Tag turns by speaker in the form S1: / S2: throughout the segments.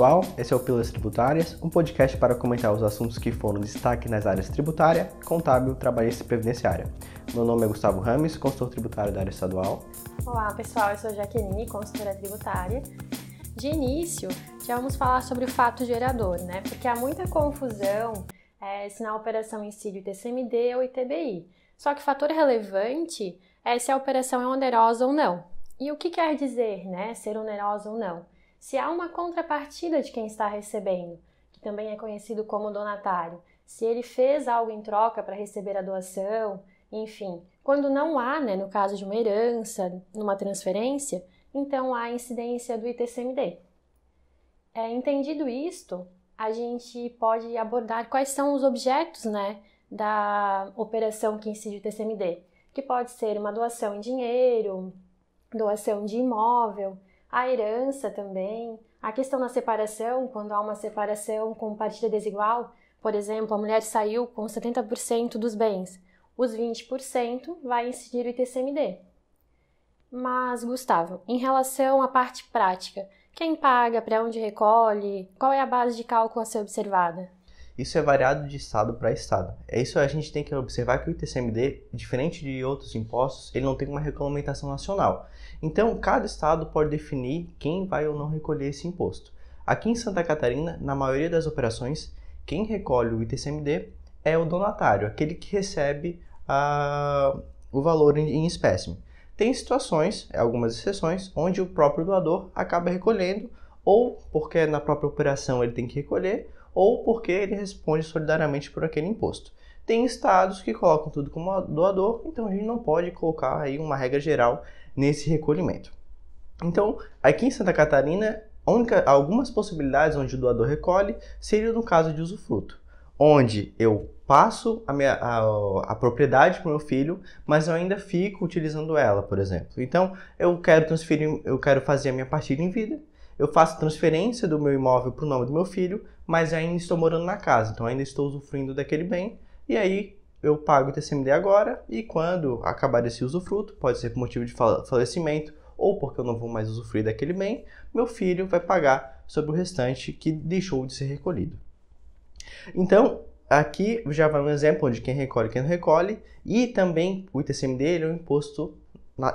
S1: pessoal, esse é o Pílulas Tributárias, um podcast para comentar os assuntos que foram destaque nas áreas tributária, contábil, trabalhista e previdenciária. Meu nome é Gustavo Rames, consultor tributário da área estadual.
S2: Olá pessoal, eu sou Jaqueline, consultora tributária. De início, já vamos falar sobre o fato gerador, né? Porque há muita confusão é, se na operação incide o ITCMD ou ITBI. Só que fator relevante é se a operação é onerosa ou não. E o que quer dizer, né, ser onerosa ou não? Se há uma contrapartida de quem está recebendo, que também é conhecido como donatário, se ele fez algo em troca para receber a doação, enfim. Quando não há, né, no caso de uma herança, numa transferência, então há incidência do ITCMD. É, entendido isto, a gente pode abordar quais são os objetos né, da operação que incide o ITCMD, que pode ser uma doação em dinheiro, doação de imóvel, a herança também, a questão da separação, quando há uma separação com partilha desigual, por exemplo, a mulher saiu com 70% dos bens, os 20% vai incidir o ITCMD. Mas, Gustavo, em relação à parte prática, quem paga, para onde recolhe, qual é a base de cálculo a ser observada?
S1: Isso é variado de estado para estado. É isso a gente tem que observar que o ITCMD, diferente de outros impostos, ele não tem uma regulamentação nacional. Então, cada estado pode definir quem vai ou não recolher esse imposto. Aqui em Santa Catarina, na maioria das operações, quem recolhe o ITCMD é o donatário, aquele que recebe uh, o valor em, em espécime. Tem situações, algumas exceções, onde o próprio doador acaba recolhendo, ou porque na própria operação ele tem que recolher, ou porque ele responde solidariamente por aquele imposto. Tem estados que colocam tudo como doador, então a gente não pode colocar aí uma regra geral nesse recolhimento. Então, aqui em Santa Catarina, única, algumas possibilidades onde o doador recolhe seria no caso de usufruto, onde eu passo a, minha, a, a propriedade para o meu filho, mas eu ainda fico utilizando ela, por exemplo. Então, eu quero transferir, eu quero fazer a minha partilha em vida, eu faço transferência do meu imóvel para o nome do meu filho, mas ainda estou morando na casa, então ainda estou usufruindo daquele bem, e aí eu pago o TCMD agora, e quando acabar esse usufruto, pode ser por motivo de falecimento ou porque eu não vou mais usufruir daquele bem, meu filho vai pagar sobre o restante que deixou de ser recolhido. Então, aqui já vai um exemplo de quem recolhe e quem não recolhe, e também o ITCMD é um imposto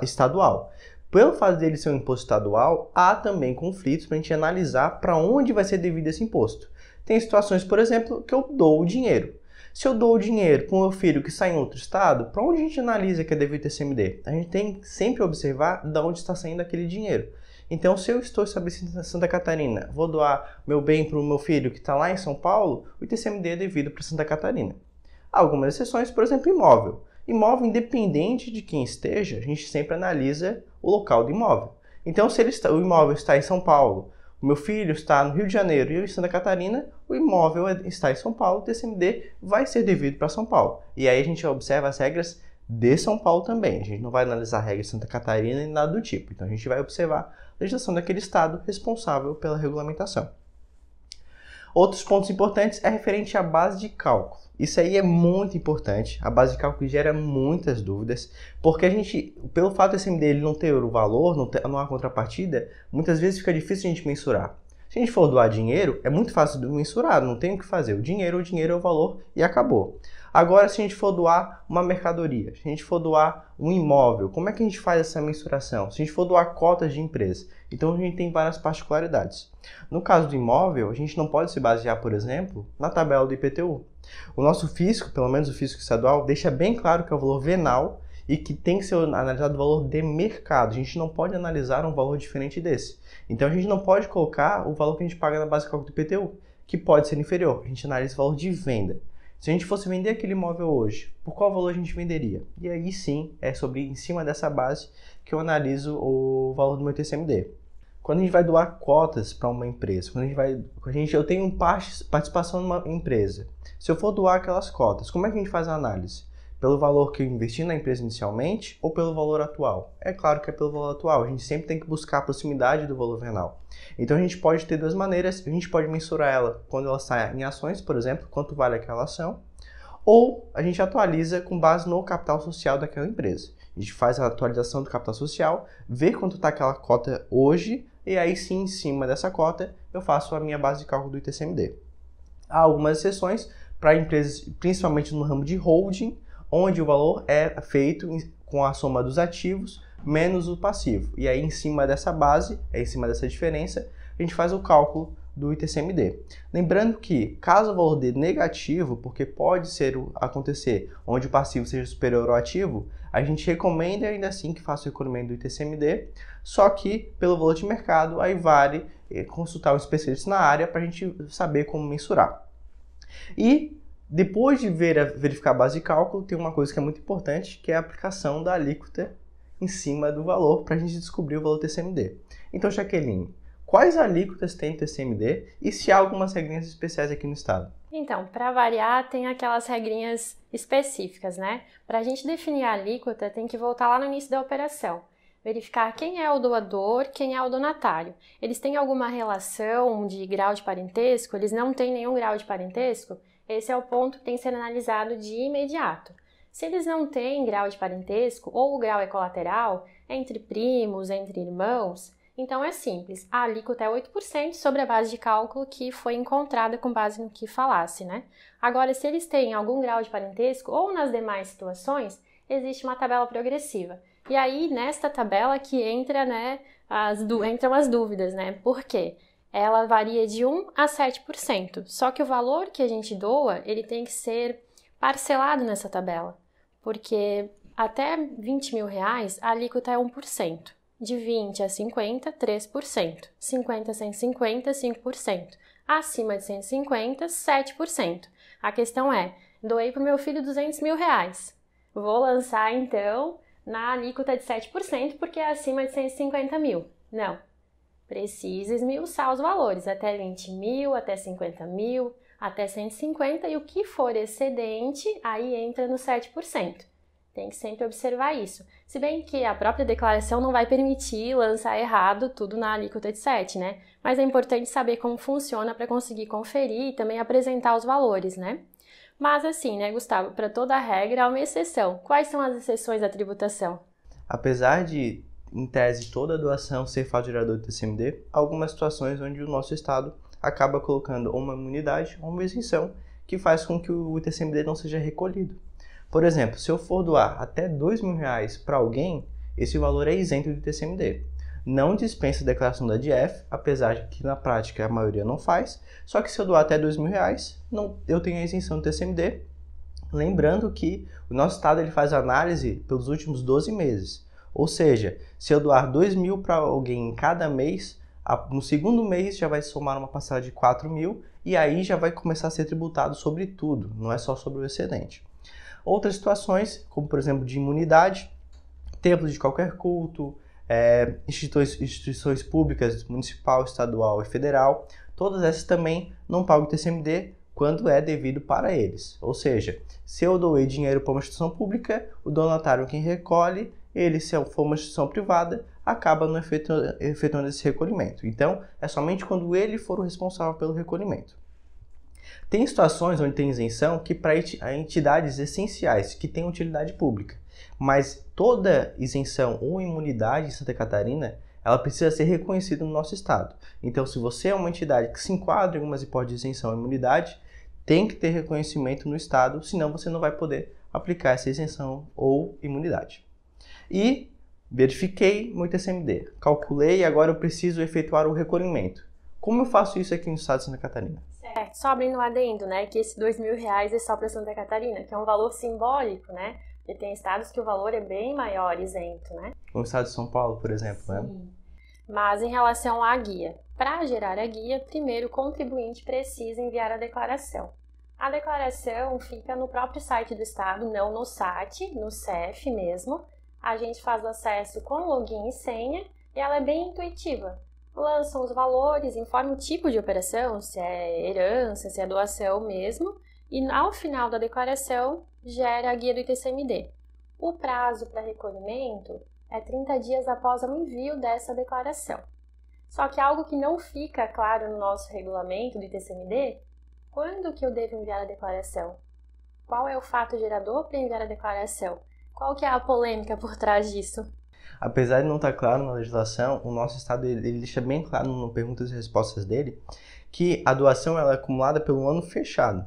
S1: estadual. Pelo fato dele ser um imposto estadual, há também conflitos para a gente analisar para onde vai ser devido esse imposto. Tem situações, por exemplo, que eu dou o dinheiro. Se eu dou o dinheiro para o meu filho que está em outro estado, para onde a gente analisa que é devido TCMD? A gente tem que sempre observar de onde está saindo aquele dinheiro. Então, se eu estou estabelecido em Santa Catarina, vou doar meu bem para o meu filho que está lá em São Paulo, o ITCMD é devido para Santa Catarina. Há algumas exceções, por exemplo, imóvel. Imóvel, independente de quem esteja, a gente sempre analisa o local do imóvel. Então, se está, o imóvel está em São Paulo, o meu filho está no Rio de Janeiro e eu em Santa Catarina, o imóvel está em São Paulo, o TCMD vai ser devido para São Paulo. E aí a gente observa as regras de São Paulo também. A gente não vai analisar a regra de Santa Catarina nem nada do tipo. Então a gente vai observar a legislação daquele estado responsável pela regulamentação. Outros pontos importantes é referente à base de cálculo. Isso aí é muito importante. A base de cálculo gera muitas dúvidas, porque a gente, pelo fato desse MD não ter o valor, não, ter, não há contrapartida, muitas vezes fica difícil a gente mensurar. Se a gente for doar dinheiro, é muito fácil de mensurar, não tem o que fazer. O dinheiro, o dinheiro é o valor e acabou. Agora, se a gente for doar uma mercadoria, se a gente for doar um imóvel, como é que a gente faz essa mensuração? Se a gente for doar cotas de empresa, então a gente tem várias particularidades. No caso do imóvel, a gente não pode se basear, por exemplo, na tabela do IPTU. O nosso fisco, pelo menos o fisco estadual, deixa bem claro que é o valor venal e que tem que ser analisado o valor de mercado. A gente não pode analisar um valor diferente desse. Então a gente não pode colocar o valor que a gente paga na base de cálculo do IPTU, que pode ser inferior. A gente analisa o valor de venda. Se a gente fosse vender aquele imóvel hoje, por qual valor a gente venderia? E aí sim, é sobre em cima dessa base que eu analiso o valor do meu TCMD. Quando a gente vai doar cotas para uma empresa, quando a gente vai, a gente, eu tenho participação numa empresa. Se eu for doar aquelas cotas, como é que a gente faz a análise? Pelo valor que eu investi na empresa inicialmente ou pelo valor atual? É claro que é pelo valor atual. A gente sempre tem que buscar a proximidade do valor venal. Então a gente pode ter duas maneiras. A gente pode mensurar ela quando ela está em ações, por exemplo, quanto vale aquela ação, ou a gente atualiza com base no capital social daquela empresa. A gente faz a atualização do capital social, vê quanto está aquela cota hoje, e aí sim, em cima dessa cota, eu faço a minha base de cálculo do ITCMD. Há algumas exceções para empresas, principalmente no ramo de holding, onde o valor é feito com a soma dos ativos menos o passivo. E aí, em cima dessa base, é em cima dessa diferença, a gente faz o cálculo do ITCMD. Lembrando que, caso o valor dê negativo, porque pode ser acontecer onde o passivo seja superior ao ativo, a gente recomenda ainda assim que faça o recolhimento do ITCMD, só que pelo valor de mercado, aí vale eh, consultar um especialista na área para a gente saber como mensurar. E depois de ver, verificar a base de cálculo, tem uma coisa que é muito importante, que é a aplicação da alíquota em cima do valor para a gente descobrir o valor TCMD. Então, Jaqueline, quais alíquotas tem TCMD e se há algumas regrinhas especiais aqui no estado?
S2: Então, para variar, tem aquelas regrinhas específicas, né? Para a gente definir a alíquota, tem que voltar lá no início da operação. Verificar quem é o doador, quem é o donatário. Eles têm alguma relação de grau de parentesco? Eles não têm nenhum grau de parentesco? Esse é o ponto que tem que ser analisado de imediato. Se eles não têm grau de parentesco ou o grau é colateral, entre primos, entre irmãos, então é simples, a alíquota é 8% sobre a base de cálculo que foi encontrada com base no que falasse, né? Agora, se eles têm algum grau de parentesco ou nas demais situações, existe uma tabela progressiva. E aí, nesta tabela que entra, né, as, as dúvidas, né? Por quê? Ela varia de 1 a 7%. Só que o valor que a gente doa, ele tem que ser parcelado nessa tabela porque até 20 mil reais a alíquota é 1%. De 20 a 50, 3%. 50 a 150, 5%. Acima de 150, 7%. A questão é, doei para o meu filho 200 mil reais. Vou lançar então na alíquota de 7%, porque é acima de 150 mil. Não. Precisa esmiuçar os valores, até 20 mil, até 50 mil, até 150 e o que for excedente, aí entra no 7%. Tem que sempre observar isso. Se bem que a própria declaração não vai permitir lançar errado tudo na alíquota de 7, né? Mas é importante saber como funciona para conseguir conferir e também apresentar os valores, né? Mas assim, né, Gustavo, para toda regra há uma exceção. Quais são as exceções da tributação?
S1: Apesar de, em tese, toda doação ser faturador do TCMD, algumas situações onde o nosso Estado acaba colocando uma imunidade ou uma isenção que faz com que o ITCMD não seja recolhido. Por exemplo, se eu for doar até dois mil reais para alguém, esse valor é isento do ITCMD. Não dispensa a declaração da DF, apesar de que na prática a maioria não faz. Só que se eu doar até dois mil reais, não, eu tenho a isenção do TCMD. Lembrando que o nosso estado ele faz análise pelos últimos 12 meses. Ou seja, se eu doar dois mil para alguém em cada mês, no segundo mês já vai somar uma parcela de 4 mil e aí já vai começar a ser tributado sobre tudo, não é só sobre o excedente. Outras situações, como por exemplo de imunidade, templos de qualquer culto, é, instituições, instituições públicas, municipal, estadual e federal, todas essas também não pagam TCMD quando é devido para eles. Ou seja, se eu doei dinheiro para uma instituição pública, o donatário quem recolhe, ele, se for uma instituição privada, acaba não efetuando, esse recolhimento. Então, é somente quando ele for o responsável pelo recolhimento. Tem situações onde tem isenção que para entidades essenciais que têm utilidade pública, mas toda isenção ou imunidade em Santa Catarina ela precisa ser reconhecida no nosso estado. Então, se você é uma entidade que se enquadra em algumas hipóteses de isenção ou imunidade, tem que ter reconhecimento no estado, senão você não vai poder aplicar essa isenção ou imunidade. E Verifiquei meu TCMD, calculei e agora eu preciso efetuar o recolhimento. Como eu faço isso aqui no estado de Santa Catarina?
S2: Certo, só abrindo um adendo, né, que esse dois mil reais é só para Santa Catarina, que é um valor simbólico, né? Porque tem estados que o valor é bem maior, isento, né?
S1: Como o estado de São Paulo, por exemplo, né? Sim.
S2: né? Mas em relação à guia, para gerar a guia, primeiro o contribuinte precisa enviar a declaração. A declaração fica no próprio site do estado, não no SAT, no CEF mesmo, a gente faz o acesso com login e senha e ela é bem intuitiva. Lançam os valores, informa o tipo de operação, se é herança, se é doação mesmo, e ao final da declaração gera a guia do ITCMD. O prazo para recolhimento é 30 dias após o envio dessa declaração. Só que algo que não fica claro no nosso regulamento do ITCMD, quando que eu devo enviar a declaração? Qual é o fato gerador para enviar a declaração? Qual que é a polêmica por trás disso?
S1: Apesar de não estar claro na legislação, o nosso estado ele, ele deixa bem claro no perguntas e respostas dele que a doação ela é acumulada pelo ano fechado.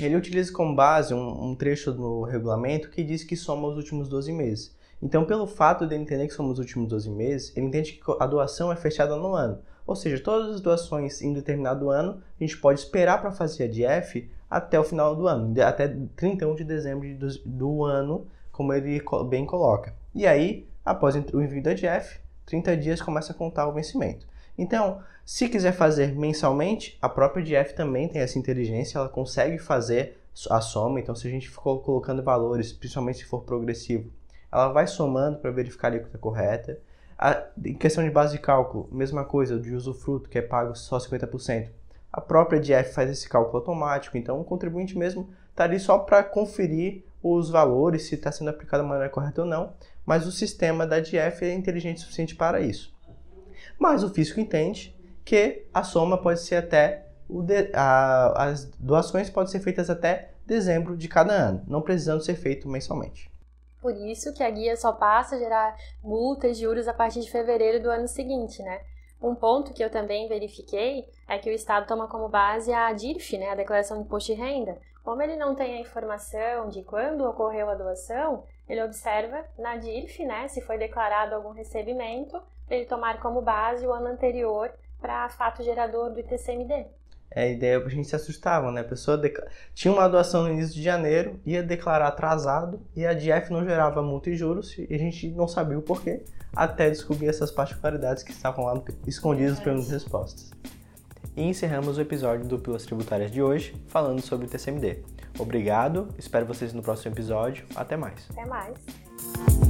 S1: Ele utiliza como base um, um trecho do regulamento que diz que soma os últimos 12 meses. Então, pelo fato de ele entender que somos os últimos 12 meses, ele entende que a doação é fechada no ano. Ou seja, todas as doações em determinado ano, a gente pode esperar para fazer a DF até o final do ano, até 31 de dezembro do ano, como ele bem coloca. E aí, após o envio da DF, 30 dias começa a contar o vencimento. Então, se quiser fazer mensalmente, a própria DF também tem essa inteligência, ela consegue fazer a soma. Então, se a gente for colocando valores, principalmente se for progressivo, ela vai somando para verificar a alíquota correta. A, em questão de base de cálculo, mesma coisa, de usufruto, que é pago só 50%. A própria DF faz esse cálculo automático, então o contribuinte mesmo está ali só para conferir os valores, se está sendo aplicado da maneira correta ou não, mas o sistema da DF é inteligente o suficiente para isso. Mas o fisco entende que a soma pode ser até de, a, as doações podem ser feitas até dezembro de cada ano, não precisando ser feito mensalmente.
S2: Por isso que a guia só passa a gerar multas e juros a partir de fevereiro do ano seguinte, né? Um ponto que eu também verifiquei é que o Estado toma como base a DIRF, né, a Declaração de Imposto de Renda. Como ele não tem a informação de quando ocorreu a doação, ele observa na DIRF, né, se foi declarado algum recebimento, para ele tomar como base o ano anterior para fato gerador do ITCMD.
S1: É, a ideia a gente se assustava, né? A pessoa tinha uma doação no início de janeiro, ia declarar atrasado e a DF não gerava multa e juros e a gente não sabia o porquê, até descobrir essas particularidades que estavam lá escondidas é. pelas respostas. E encerramos o episódio do Pilas Tributárias de hoje, falando sobre o TCMD. Obrigado, espero vocês no próximo episódio. Até mais.
S2: Até mais.